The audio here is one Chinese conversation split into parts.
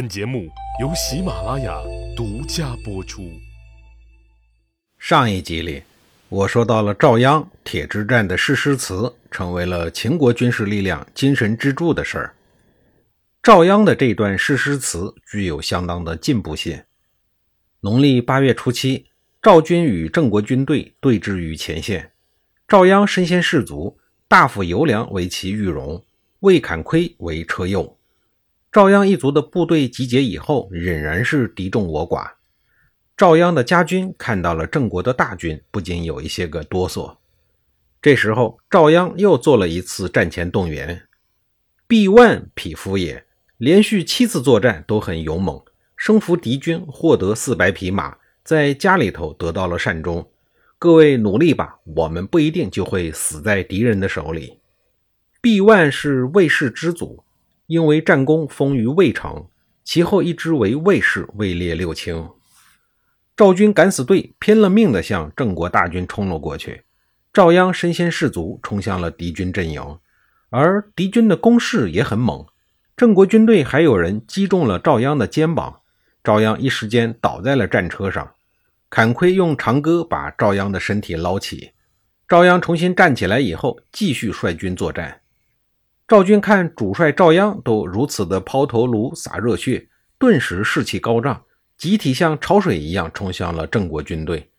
本节目由喜马拉雅独家播出。上一集里，我说到了赵鞅铁之战的誓师词成为了秦国军事力量精神支柱的事儿。赵鞅的这段誓师词具有相当的进步性。农历八月初七，赵军与郑国军队对峙于前线，赵鞅身先士卒，大夫尤良为其御戎，魏坎窥为车右。赵鞅一族的部队集结以后，仍然是敌众我寡。赵鞅的家军看到了郑国的大军，不禁有一些个哆嗦。这时候，赵鞅又做了一次战前动员。毕万匹夫也，连续七次作战都很勇猛，生服敌军，获得四百匹马，在家里头得到了善终。各位努力吧，我们不一定就会死在敌人的手里。毕万是魏氏之祖。因为战功封于魏城，其后一支为魏氏，位列六卿。赵军敢死队拼了命地向郑国大军冲了过去。赵鞅身先士卒，冲向了敌军阵营，而敌军的攻势也很猛。郑国军队还有人击中了赵鞅的肩膀，赵鞅一时间倒在了战车上。坎窥用长戈把赵鞅的身体捞起。赵鞅重新站起来以后，继续率军作战。赵军看主帅赵鞅都如此的抛头颅洒热血，顿时士气高涨，集体像潮水一样冲向了郑国军队。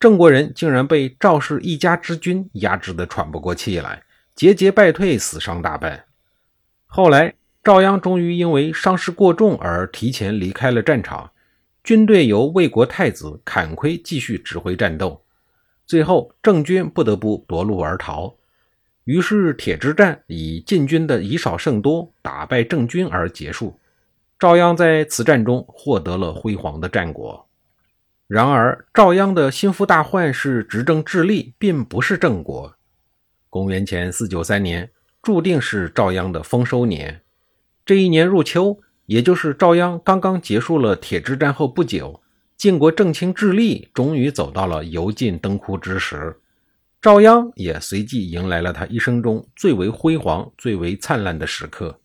郑国人竟然被赵氏一家之军压制得喘不过气来，节节败退，死伤大半。后来，赵鞅终于因为伤势过重而提前离开了战场，军队由魏国太子坎亏继续指挥战斗。最后，郑军不得不夺路而逃。于是，铁之战以晋军的以少胜多，打败郑军而结束。赵鞅在此战中获得了辉煌的战果。然而，赵鞅的心腹大患是执政智利，并不是郑国。公元前四九三年，注定是赵鞅的丰收年。这一年入秋，也就是赵鞅刚刚结束了铁之战后不久，晋国正卿智利终于走到了油尽灯枯之时。赵鞅也随即迎来了他一生中最为辉煌、最为灿烂的时刻。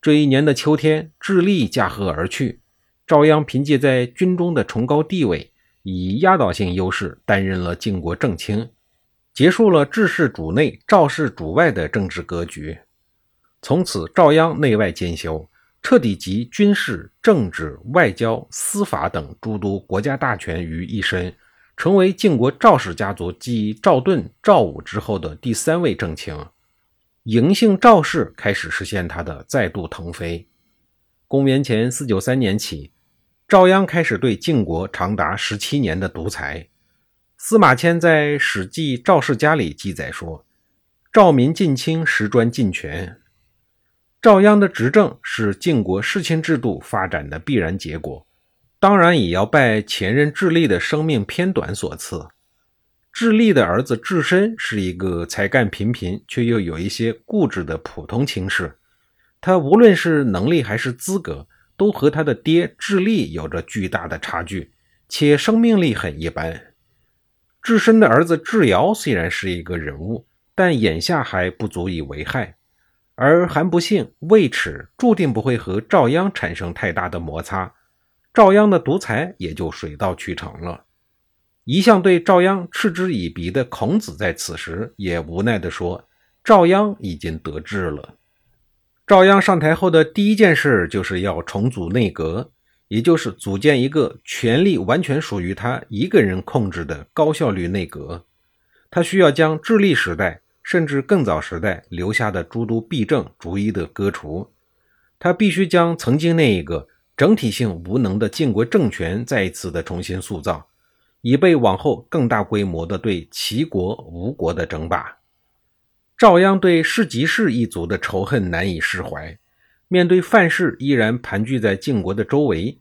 这一年的秋天，智利驾鹤而去，赵鞅凭借在军中的崇高地位，以压倒性优势担任了晋国正卿，结束了智氏主内、赵氏主外的政治格局。从此，赵鞅内外兼修，彻底集军事、政治、外交、司法等诸多国家大权于一身。成为晋国赵氏家族继赵盾、赵武之后的第三位正卿，嬴姓赵氏开始实现他的再度腾飞。公元前四九三年起，赵鞅开始对晋国长达十七年的独裁。司马迁在《史记·赵氏家》里记载说：“赵民近亲，实专尽权。”赵鞅的执政是晋国世卿制度发展的必然结果。当然也要拜前任智利的生命偏短所赐。智利的儿子智深是一个才干平平却又有一些固执的普通青士，他无论是能力还是资格，都和他的爹智利有着巨大的差距，且生命力很一般。智深的儿子智瑶虽然是一个人物，但眼下还不足以为害，而韩不幸、魏齿注定不会和赵鞅产生太大的摩擦。赵鞅的独裁也就水到渠成了。一向对赵鞅嗤之以鼻的孔子在此时也无奈地说：“赵鞅已经得志了。”赵鞅上台后的第一件事就是要重组内阁，也就是组建一个权力完全属于他一个人控制的高效率内阁。他需要将智利时代甚至更早时代留下的诸多弊政逐一的割除。他必须将曾经那一个。整体性无能的晋国政权再一次的重新塑造，以备往后更大规模的对齐国、吴国的争霸。赵鞅对士吉氏一族的仇恨难以释怀，面对范氏依然盘踞在晋国的周围，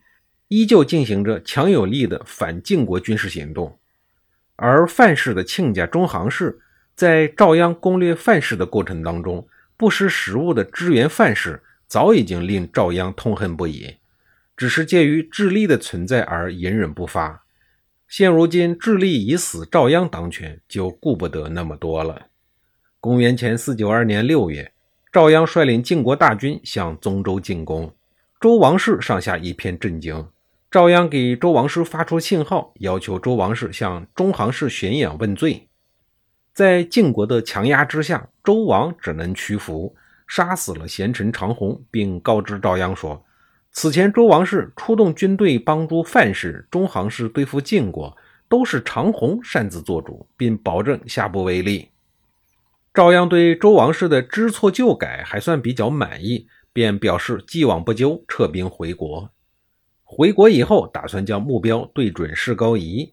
依旧进行着强有力的反晋国军事行动。而范氏的亲家中行氏在赵鞅攻略范氏的过程当中，不识时务的支援范氏，早已经令赵鞅痛恨不已。只是介于智利的存在而隐忍不发。现如今智利已死，赵鞅当权，就顾不得那么多了。公元前四九二年六月，赵鞅率领晋国大军向宗周进攻，周王室上下一片震惊。赵鞅给周王室发出信号，要求周王室向中行氏玄衍问罪。在晋国的强压之下，周王只能屈服，杀死了贤臣长虹，并告知赵鞅说：“此前周王室出动军队帮助范氏、中行氏对付晋国，都是长虹擅自做主，并保证下不为例。”赵鞅对周王室的知错就改还算比较满意，便表示既往不咎，撤兵回国。回国以后，打算将目标对准士高仪。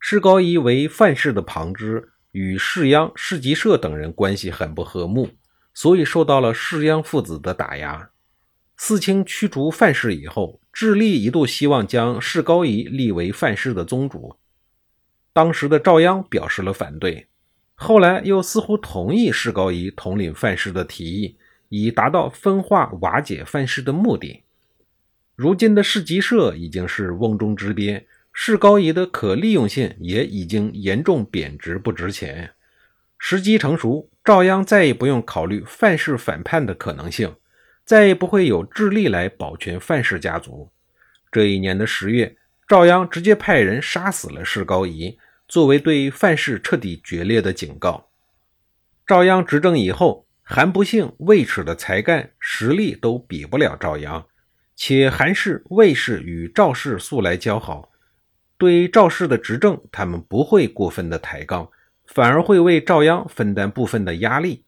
士高仪为范氏的旁支，与士鞅、士吉社等人关系很不和睦，所以受到了士鞅父子的打压。四清驱逐范氏以后，智利一度希望将士高仪立为范氏的宗主，当时的赵鞅表示了反对，后来又似乎同意士高仪统领范氏的提议，以达到分化瓦解范氏的目的。如今的市集社已经是瓮中之鳖，市高仪的可利用性也已经严重贬值不值钱。时机成熟，赵鞅再也不用考虑范氏反叛的可能性，再也不会有智力来保全范氏家族。这一年的十月，赵鞅直接派人杀死了士高仪，作为对范氏彻底决裂的警告。赵鞅执政以后，韩不幸、魏齿的才干实力都比不了赵鞅。且韩氏、魏氏与赵氏素来交好，对赵氏的执政，他们不会过分的抬杠，反而会为赵鞅分担部分的压力。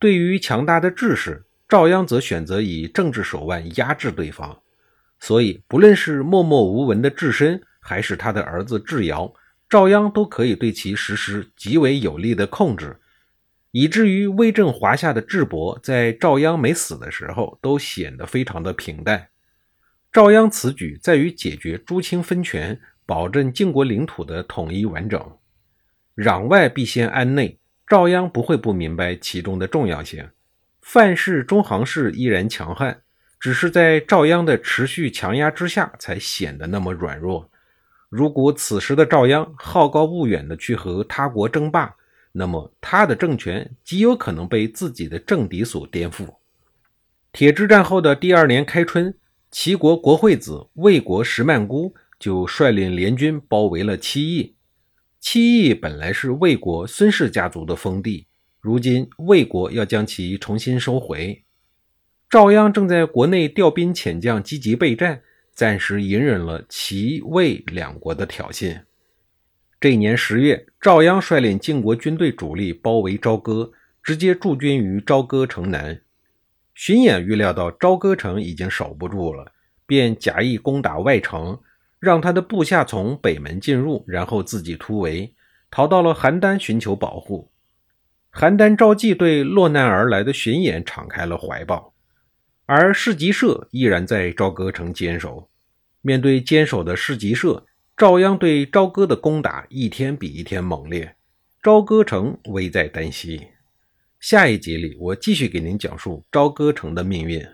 对于强大的智氏，赵鞅则选择以政治手腕压制对方。所以，不论是默默无闻的智深，还是他的儿子智瑶，赵鞅都可以对其实施极为有力的控制。以至于威震华夏的智伯，在赵鞅没死的时候，都显得非常的平淡。赵鞅此举在于解决诸卿分权，保证晋国领土的统一完整。攘外必先安内，赵鞅不会不明白其中的重要性。范氏、中行氏依然强悍，只是在赵鞅的持续强压之下，才显得那么软弱。如果此时的赵鞅好高骛远的去和他国争霸，那么，他的政权极有可能被自己的政敌所颠覆。铁之战后的第二年开春，齐国国惠子魏国石曼姑就率领联军包围了七邑。七邑本来是魏国孙氏家族的封地，如今魏国要将其重新收回。赵鞅正在国内调兵遣将，积极备战，暂时隐忍了齐魏两国的挑衅。这一年十月，赵鞅率领晋国军队主力包围朝歌，直接驻军于朝歌城南。荀偃预料到朝歌城已经守不住了，便假意攻打外城，让他的部下从北门进入，然后自己突围，逃到了邯郸寻求保护。邯郸赵季对落难而来的荀偃敞开了怀抱，而市集社依然在朝歌城坚守。面对坚守的市集社，赵鞅对朝歌的攻打一天比一天猛烈，朝歌城危在旦夕。下一集里，我继续给您讲述朝歌城的命运。